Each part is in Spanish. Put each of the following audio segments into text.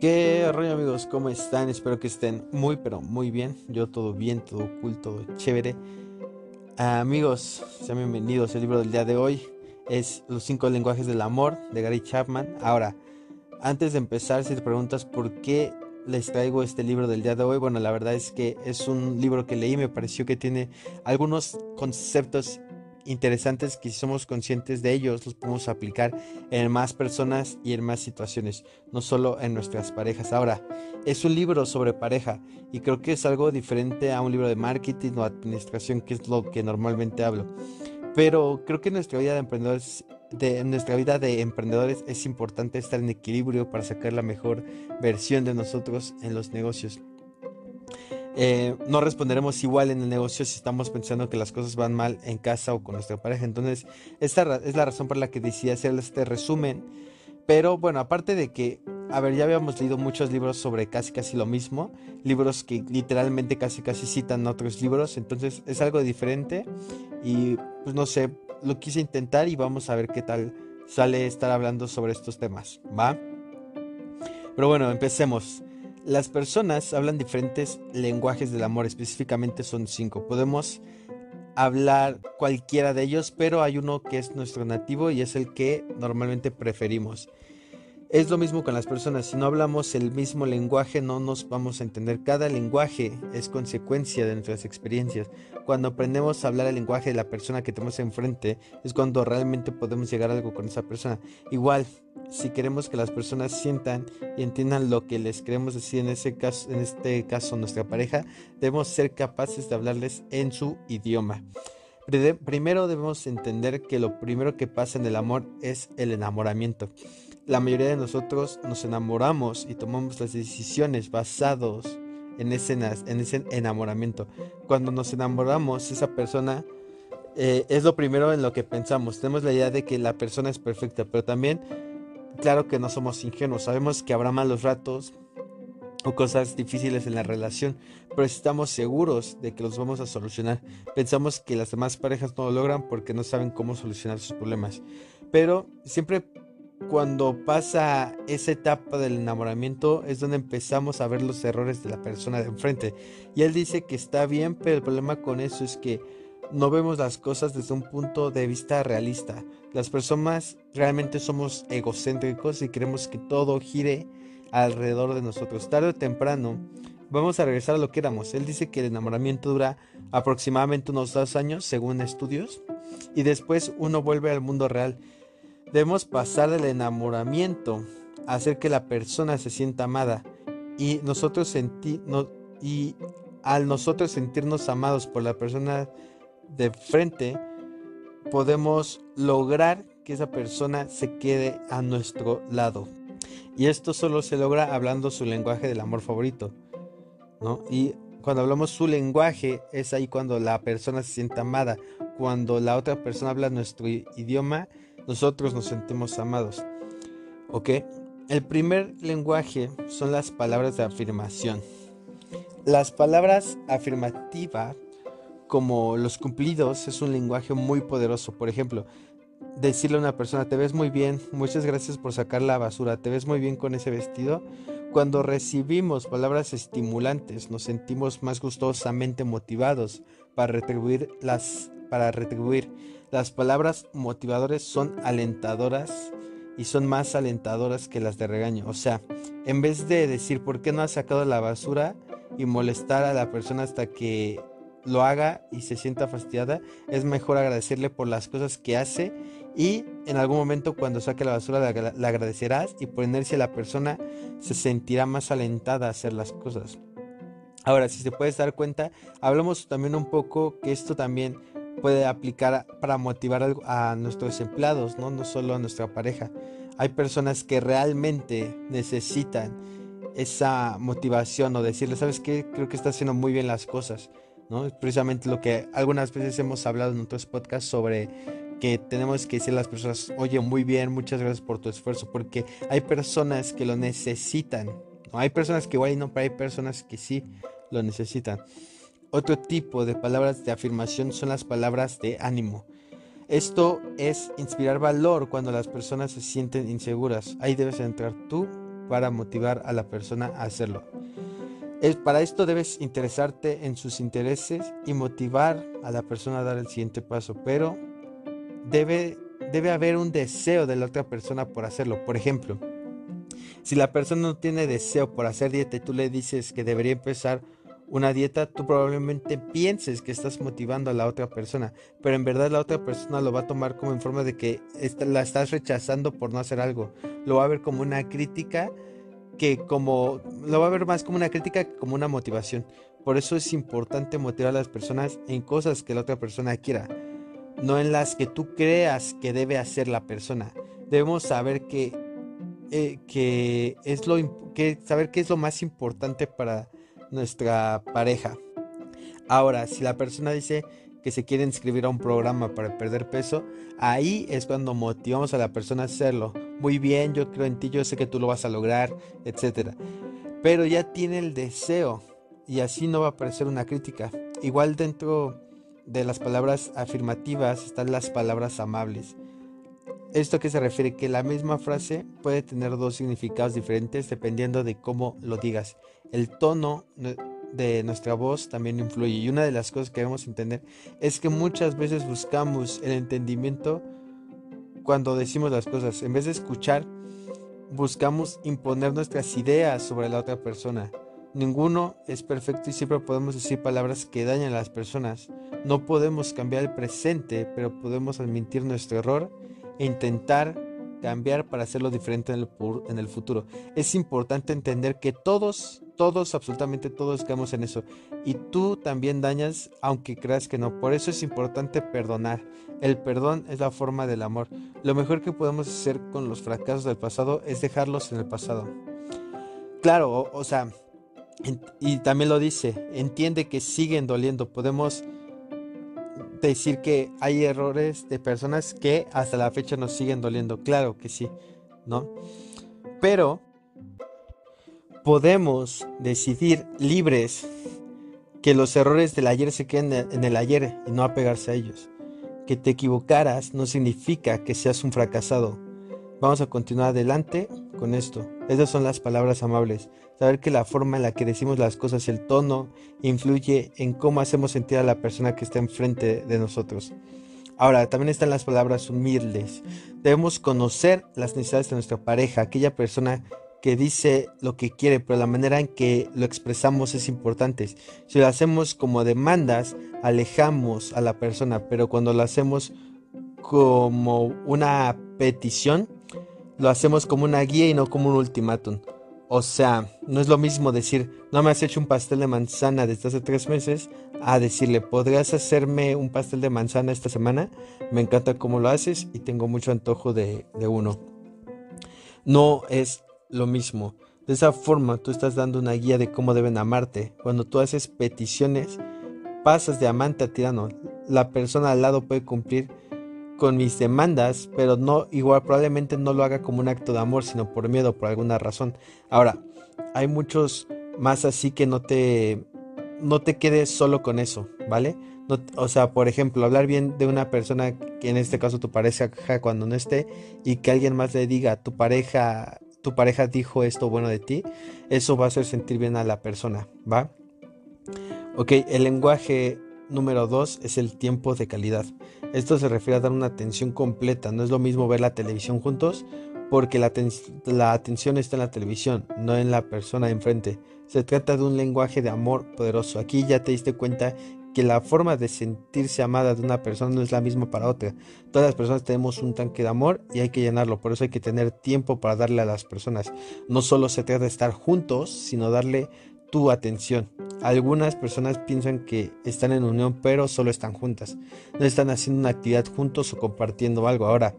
¿Qué rollo amigos? ¿Cómo están? Espero que estén muy pero muy bien. Yo todo bien, todo cool, todo chévere. amigos, sean bienvenidos. El libro del día de hoy es Los cinco lenguajes del amor de Gary Chapman. Ahora, antes de empezar, si te preguntas por qué les traigo este libro del día de hoy, bueno, la verdad es que es un libro que leí, me pareció que tiene algunos conceptos interesantes que si somos conscientes de ellos los podemos aplicar en más personas y en más situaciones, no solo en nuestras parejas. Ahora, es un libro sobre pareja y creo que es algo diferente a un libro de marketing o administración, que es lo que normalmente hablo. Pero creo que en nuestra vida de emprendedores es importante estar en equilibrio para sacar la mejor versión de nosotros en los negocios. Eh, no responderemos igual en el negocio si estamos pensando que las cosas van mal en casa o con nuestra pareja. Entonces, esta es la razón por la que decidí hacer este resumen. Pero bueno, aparte de que, a ver, ya habíamos leído muchos libros sobre casi casi lo mismo, libros que literalmente casi casi citan otros libros, entonces es algo diferente y pues no sé, lo quise intentar y vamos a ver qué tal sale estar hablando sobre estos temas, ¿va? Pero bueno, empecemos. Las personas hablan diferentes lenguajes del amor, específicamente son cinco. Podemos hablar cualquiera de ellos, pero hay uno que es nuestro nativo y es el que normalmente preferimos. Es lo mismo con las personas, si no hablamos el mismo lenguaje no nos vamos a entender. Cada lenguaje es consecuencia de nuestras experiencias. Cuando aprendemos a hablar el lenguaje de la persona que tenemos enfrente es cuando realmente podemos llegar a algo con esa persona. Igual, si queremos que las personas sientan y entiendan lo que les queremos decir en, ese caso, en este caso nuestra pareja, debemos ser capaces de hablarles en su idioma. Primero debemos entender que lo primero que pasa en el amor es el enamoramiento la mayoría de nosotros nos enamoramos y tomamos las decisiones basados en ese, en ese enamoramiento. Cuando nos enamoramos, esa persona eh, es lo primero en lo que pensamos. Tenemos la idea de que la persona es perfecta, pero también, claro que no somos ingenuos. Sabemos que habrá malos ratos o cosas difíciles en la relación, pero estamos seguros de que los vamos a solucionar. Pensamos que las demás parejas no lo logran porque no saben cómo solucionar sus problemas. Pero siempre cuando pasa esa etapa del enamoramiento es donde empezamos a ver los errores de la persona de enfrente. Y él dice que está bien, pero el problema con eso es que no vemos las cosas desde un punto de vista realista. Las personas realmente somos egocéntricos y queremos que todo gire alrededor de nosotros. Tarde o temprano vamos a regresar a lo que éramos. Él dice que el enamoramiento dura aproximadamente unos dos años según estudios y después uno vuelve al mundo real Debemos pasar del enamoramiento a hacer que la persona se sienta amada y nosotros sentir y al nosotros sentirnos amados por la persona de frente podemos lograr que esa persona se quede a nuestro lado. Y esto solo se logra hablando su lenguaje del amor favorito, ¿no? Y cuando hablamos su lenguaje es ahí cuando la persona se siente amada, cuando la otra persona habla nuestro idioma nosotros nos sentimos amados. ¿Ok? El primer lenguaje son las palabras de afirmación. Las palabras afirmativas, como los cumplidos, es un lenguaje muy poderoso. Por ejemplo, decirle a una persona, te ves muy bien, muchas gracias por sacar la basura, te ves muy bien con ese vestido. Cuando recibimos palabras estimulantes, nos sentimos más gustosamente motivados para retribuir las para retribuir. Las palabras motivadoras son alentadoras y son más alentadoras que las de regaño. O sea, en vez de decir por qué no has sacado la basura y molestar a la persona hasta que lo haga y se sienta fastidiada, es mejor agradecerle por las cosas que hace y en algún momento cuando saque la basura le agradecerás y por inercia la persona se sentirá más alentada a hacer las cosas. Ahora, si se puede dar cuenta, hablamos también un poco que esto también puede aplicar para motivar a nuestros empleados, ¿no? no solo a nuestra pareja. Hay personas que realmente necesitan esa motivación o decirle, ¿sabes qué? Creo que está haciendo muy bien las cosas, ¿no? Precisamente lo que algunas veces hemos hablado en otros podcasts sobre que tenemos que decirle a las personas, oye, muy bien, muchas gracias por tu esfuerzo, porque hay personas que lo necesitan, ¿no? Hay personas que igual no, pero hay personas que sí lo necesitan. Otro tipo de palabras de afirmación son las palabras de ánimo. Esto es inspirar valor cuando las personas se sienten inseguras. Ahí debes entrar tú para motivar a la persona a hacerlo. Es, para esto debes interesarte en sus intereses y motivar a la persona a dar el siguiente paso, pero debe, debe haber un deseo de la otra persona por hacerlo. Por ejemplo, si la persona no tiene deseo por hacer dieta y tú le dices que debería empezar una dieta, tú probablemente pienses que estás motivando a la otra persona, pero en verdad la otra persona lo va a tomar como en forma de que la estás rechazando por no hacer algo. Lo va a ver como una crítica que como lo va a ver más como una crítica que como una motivación. Por eso es importante motivar a las personas en cosas que la otra persona quiera, no en las que tú creas que debe hacer la persona. Debemos saber que, eh, que es lo que saber qué es lo más importante para nuestra pareja. Ahora, si la persona dice que se quiere inscribir a un programa para perder peso, ahí es cuando motivamos a la persona a hacerlo. Muy bien, yo creo en ti, yo sé que tú lo vas a lograr, etc. Pero ya tiene el deseo y así no va a parecer una crítica. Igual dentro de las palabras afirmativas están las palabras amables. Esto que se refiere que la misma frase puede tener dos significados diferentes dependiendo de cómo lo digas. El tono de nuestra voz también influye y una de las cosas que debemos entender es que muchas veces buscamos el entendimiento cuando decimos las cosas. En vez de escuchar, buscamos imponer nuestras ideas sobre la otra persona. Ninguno es perfecto y siempre podemos decir palabras que dañan a las personas. No podemos cambiar el presente, pero podemos admitir nuestro error intentar cambiar para hacerlo diferente en el, en el futuro. Es importante entender que todos, todos, absolutamente todos caemos en eso. Y tú también dañas aunque creas que no. Por eso es importante perdonar. El perdón es la forma del amor. Lo mejor que podemos hacer con los fracasos del pasado es dejarlos en el pasado. Claro, o sea, y también lo dice, entiende que siguen doliendo. Podemos decir que hay errores de personas que hasta la fecha nos siguen doliendo. Claro que sí, ¿no? Pero podemos decidir libres que los errores del ayer se queden en el ayer y no apegarse a ellos. Que te equivocaras no significa que seas un fracasado. Vamos a continuar adelante con esto. Esas son las palabras amables. Saber que la forma en la que decimos las cosas, el tono, influye en cómo hacemos sentir a la persona que está enfrente de nosotros. Ahora, también están las palabras humildes. Debemos conocer las necesidades de nuestra pareja, aquella persona que dice lo que quiere, pero la manera en que lo expresamos es importante. Si lo hacemos como demandas, alejamos a la persona, pero cuando lo hacemos como una petición, lo hacemos como una guía y no como un ultimátum. O sea, no es lo mismo decir, no me has hecho un pastel de manzana desde hace tres meses, a decirle, ¿podrías hacerme un pastel de manzana esta semana? Me encanta cómo lo haces y tengo mucho antojo de, de uno. No es lo mismo. De esa forma tú estás dando una guía de cómo deben amarte. Cuando tú haces peticiones, pasas de amante a tirano. La persona al lado puede cumplir con mis demandas, pero no igual probablemente no lo haga como un acto de amor, sino por miedo, por alguna razón. Ahora, hay muchos más así que no te no te quedes solo con eso, ¿vale? o sea, por ejemplo, hablar bien de una persona que en este caso tu pareja cuando no esté y que alguien más le diga, tu pareja, tu pareja dijo esto bueno de ti, eso va a hacer sentir bien a la persona, ¿va? Ok, el lenguaje número dos es el tiempo de calidad. Esto se refiere a dar una atención completa. No es lo mismo ver la televisión juntos porque la, atención está en la televisión, no en la persona enfrente. Se trata de un lenguaje de amor poderoso. Aquí ya te diste cuenta que la forma de sentirse amada de una persona no es la misma para otra. Todas las personas tenemos un tanque de amor y hay que llenarlo. Por eso hay que tener tiempo para darle a las personas. No solo se trata de estar juntos, sino darle tu atención. Algunas personas piensan que están en unión pero solo están juntas. No están haciendo una actividad juntos o compartiendo algo. Ahora,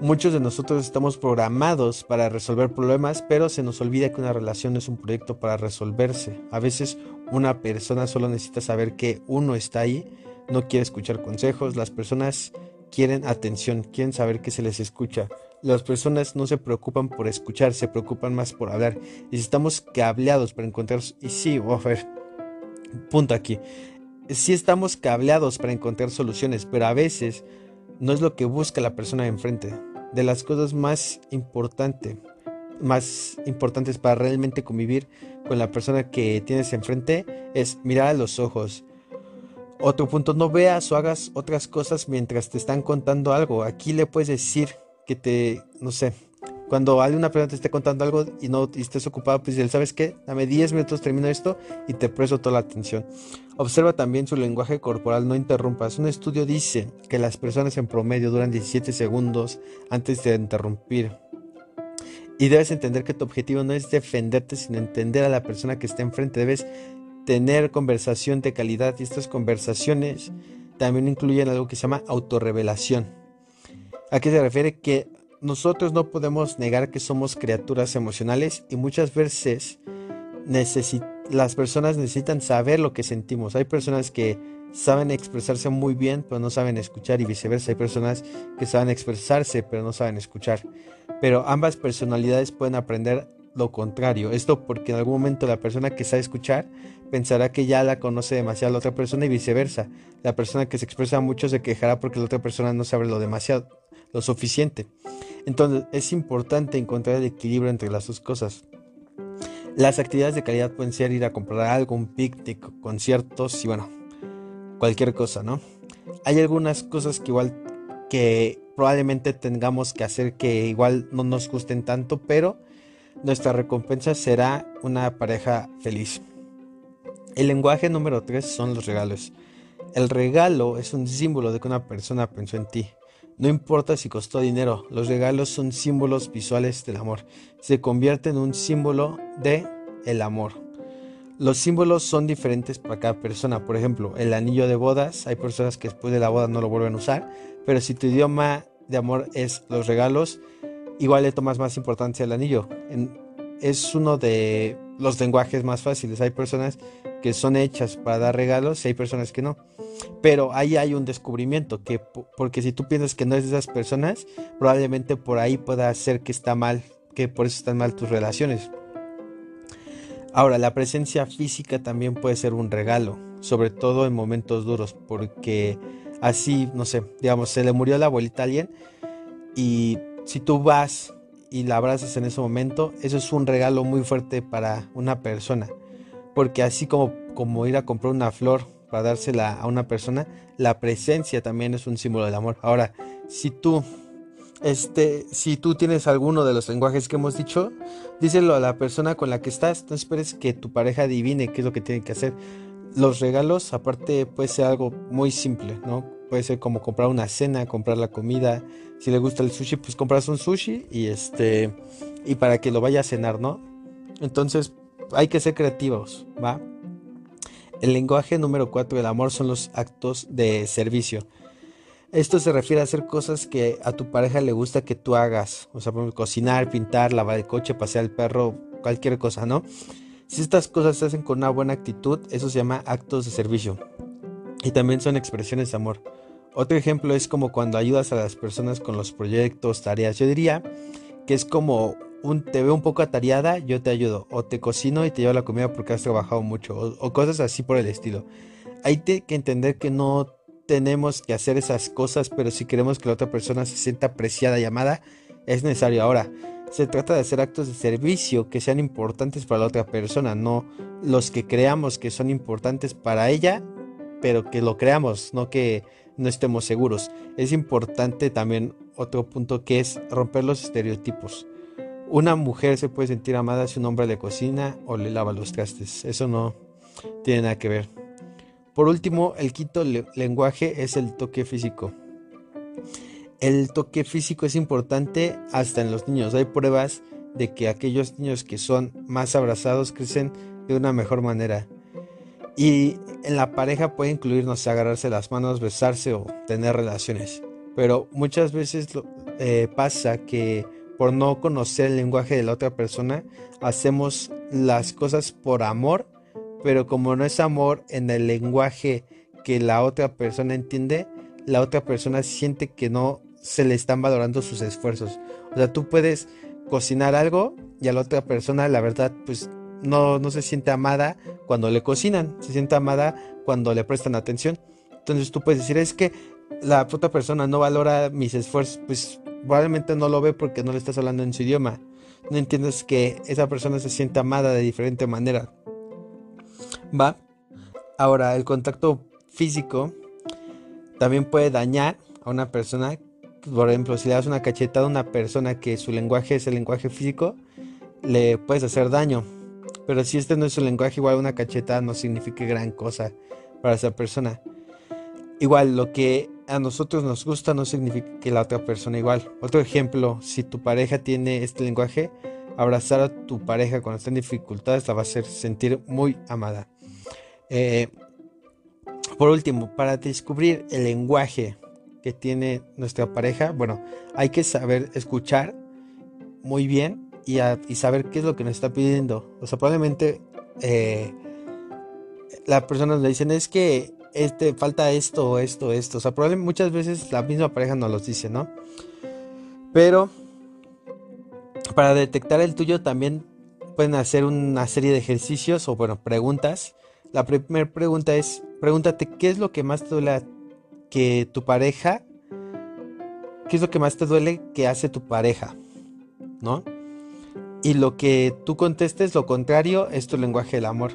muchos de nosotros estamos programados para resolver problemas, pero se nos olvida que una relación es un proyecto para resolverse. A veces una persona solo necesita saber que uno está ahí, no quiere escuchar consejos. Las personas quieren atención, quieren saber que se les escucha. Las personas no se preocupan por escuchar, se preocupan más por hablar. Y estamos cableados para encontrar... Y sí, a ver, punto aquí. Sí estamos cableados para encontrar soluciones, pero a veces no es lo que busca la persona de enfrente. De las cosas más importantes más importantes para realmente convivir con la persona que tienes enfrente es mirar a los ojos. Otro punto, no veas o hagas otras cosas mientras te están contando algo. Aquí le puedes decir que te, no sé, cuando alguna persona te esté contando algo y no estés ocupado, pues él, ¿sabes qué? Dame 10 minutos, termino esto y te presto toda la atención. Observa también su lenguaje corporal, no interrumpas. Un estudio dice que las personas en promedio duran 17 segundos antes de interrumpir. Y debes entender que tu objetivo no es defenderte, sino entender a la persona que está enfrente. Debes tener conversación de calidad y estas conversaciones también incluyen algo que se llama autorrevelación. ¿A qué se refiere? Que nosotros no podemos negar que somos criaturas emocionales y muchas veces las personas necesitan saber lo que sentimos. Hay personas que saben expresarse muy bien pero no saben escuchar y viceversa. Hay personas que saben expresarse pero no saben escuchar. Pero ambas personalidades pueden aprender lo contrario. Esto porque en algún momento la persona que sabe escuchar pensará que ya la conoce demasiado la otra persona y viceversa. La persona que se expresa mucho se quejará porque la otra persona no sabe lo demasiado, lo suficiente. Entonces es importante encontrar el equilibrio entre las dos cosas. Las actividades de calidad pueden ser ir a comprar algo, un picnic, conciertos y bueno, cualquier cosa, ¿no? Hay algunas cosas que igual que probablemente tengamos que hacer que igual no nos gusten tanto, pero nuestra recompensa será una pareja feliz. El lenguaje número 3 son los regalos. El regalo es un símbolo de que una persona pensó en ti. No importa si costó dinero, los regalos son símbolos visuales del amor. Se convierte en un símbolo de el amor. Los símbolos son diferentes para cada persona. Por ejemplo, el anillo de bodas, hay personas que después de la boda no lo vuelven a usar, pero si tu idioma de amor es los regalos, igual le tomas más importancia al anillo. es uno de los lenguajes más fáciles. Hay personas que son hechas para dar regalos y hay personas que no. Pero ahí hay un descubrimiento, que porque si tú piensas que no es de esas personas, probablemente por ahí pueda ser que está mal, que por eso están mal tus relaciones. Ahora, la presencia física también puede ser un regalo, sobre todo en momentos duros, porque así, no sé, digamos, se le murió la abuelita a alguien y si tú vas y la abrazas en ese momento, eso es un regalo muy fuerte para una persona, porque así como, como ir a comprar una flor para dársela a una persona, la presencia también es un símbolo del amor. Ahora, si tú este, si tú tienes alguno de los lenguajes que hemos dicho, díselo a la persona con la que estás. No esperes que tu pareja adivine qué es lo que tiene que hacer. Los regalos, aparte, puede ser algo muy simple, ¿no? Puede ser como comprar una cena, comprar la comida. Si le gusta el sushi, pues compras un sushi y este, y para que lo vaya a cenar, ¿no? Entonces, hay que ser creativos, ¿va? El lenguaje número 4 del amor son los actos de servicio. Esto se refiere a hacer cosas que a tu pareja le gusta que tú hagas. O sea, cocinar, pintar, lavar el coche, pasear al perro, cualquier cosa, ¿no? Si estas cosas se hacen con una buena actitud, eso se llama actos de servicio. Y también son expresiones de amor. Otro ejemplo es como cuando ayudas a las personas con los proyectos, tareas. Yo diría que es como un, te veo un poco atareada, yo te ayudo. O te cocino y te llevo la comida porque has trabajado mucho. O, cosas así por el estilo. Hay que entender que no tenemos que hacer esas cosas, pero si queremos que la otra persona se sienta apreciada y amada, es necesario. Ahora, se trata de hacer actos de servicio que sean importantes para la otra persona, no los que creamos que son importantes para ella, pero que lo creamos, no que no estemos seguros. Es importante también otro punto que es romper los estereotipos. Una mujer se puede sentir amada si un hombre le cocina o le lava los trastes. Eso no tiene nada que ver. Por último, el quinto lenguaje es el toque físico. El toque físico es importante hasta en los niños. Hay pruebas de que aquellos niños que son más abrazados crecen de una mejor manera. Y en la pareja puede incluirnos agarrarse las manos, besarse o tener relaciones. Pero muchas veces eh, pasa que por no conocer el lenguaje de la otra persona, hacemos las cosas por amor, pero como no es amor en el lenguaje que la otra persona entiende, la otra persona siente que no se le están valorando sus esfuerzos. O sea, tú puedes cocinar algo y a la otra persona, la verdad, pues no, no se siente amada cuando le cocinan, se siente amada cuando le prestan atención. Entonces tú puedes decir, es que la otra persona no valora mis esfuerzos, pues probablemente no lo ve porque no le estás hablando en su idioma. No entiendes que esa persona se siente amada de diferente manera. ¿Va? Ahora, el contacto físico también puede dañar a una persona. Por ejemplo, si le das una cachetada a una persona que su lenguaje es el lenguaje físico, le puedes hacer daño. Pero si este no es su lenguaje, igual una cachetada no significa gran cosa para esa persona. Igual, lo que a nosotros nos gusta no significa que la otra persona igual. Otro ejemplo, si tu pareja tiene este lenguaje, abrazar a tu pareja cuando está en dificultades la va a hacer sentir muy amada. Eh, por último, para descubrir el lenguaje que tiene nuestra pareja, bueno, hay que saber escuchar muy bien y, saber qué es lo que nos está pidiendo. O sea, probablemente eh, la persona le dicen es que este, falta esto, esto, esto. O sea, probablemente muchas veces la misma pareja nos los dice, ¿no? Pero para detectar el tuyo también pueden hacer una serie de ejercicios o, bueno, preguntas. La primera pregunta es, pregúntate, ¿qué es lo que más te duele que tu pareja? ¿Qué es lo que más te duele que hace tu pareja? ¿No? Y lo que tú contestes, lo contrario, es tu lenguaje del amor.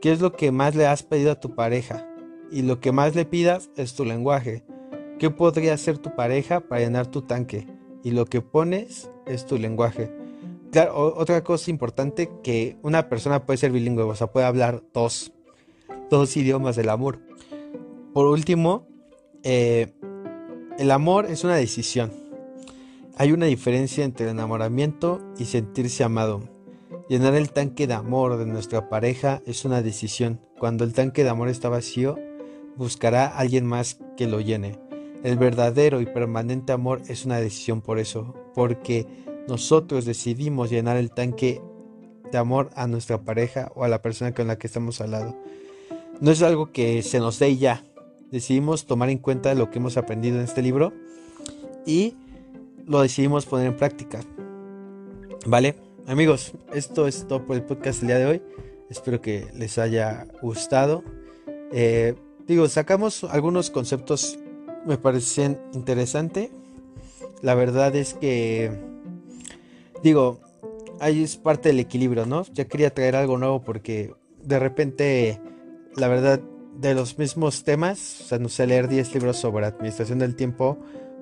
¿Qué es lo que más le has pedido a tu pareja? Y lo que más le pidas es tu lenguaje. ¿Qué podría hacer tu pareja para llenar tu tanque? Y lo que pones es tu lenguaje. Claro, otra cosa importante que una persona puede ser bilingüe, o sea, puede hablar dos, dos idiomas del amor. Por último, eh, el amor es una decisión. Hay una diferencia entre el enamoramiento y sentirse amado. Llenar el tanque de amor de nuestra pareja es una decisión. Cuando el tanque de amor está vacío, buscará alguien más que lo llene. El verdadero y permanente amor es una decisión por eso, porque nosotros decidimos llenar el tanque de amor a nuestra pareja o a la persona con la que estamos al lado. No es algo que se nos dé ya. Decidimos tomar en cuenta lo que hemos aprendido en este libro y lo decidimos poner en práctica. ¿Vale? Amigos, esto es todo por el podcast del día de hoy. Espero que les haya gustado. Eh, Digo, sacamos algunos conceptos, me parecen interesantes. La verdad es que, digo, ahí es parte del equilibrio, ¿no? Ya quería traer algo nuevo porque de repente, la verdad, de los mismos temas, o sea, no sé, leer 10 libros sobre administración del tiempo,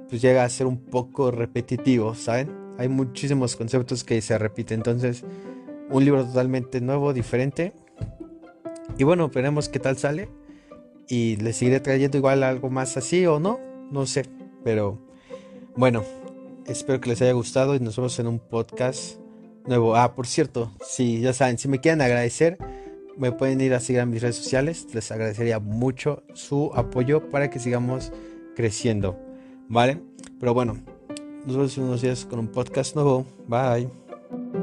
pues llega a ser un poco repetitivo, ¿saben? Hay muchísimos conceptos que se repiten, entonces, un libro totalmente nuevo, diferente. Y bueno, veremos qué tal sale y les seguiré trayendo igual algo más así o no, no sé, pero bueno, espero que les haya gustado y nos vemos en un podcast nuevo. Ah, por cierto, si ya saben, si me quieren agradecer, me pueden ir a seguir a mis redes sociales, les agradecería mucho su apoyo para que sigamos creciendo, ¿vale? Pero bueno, nos vemos en unos días con un podcast nuevo, bye.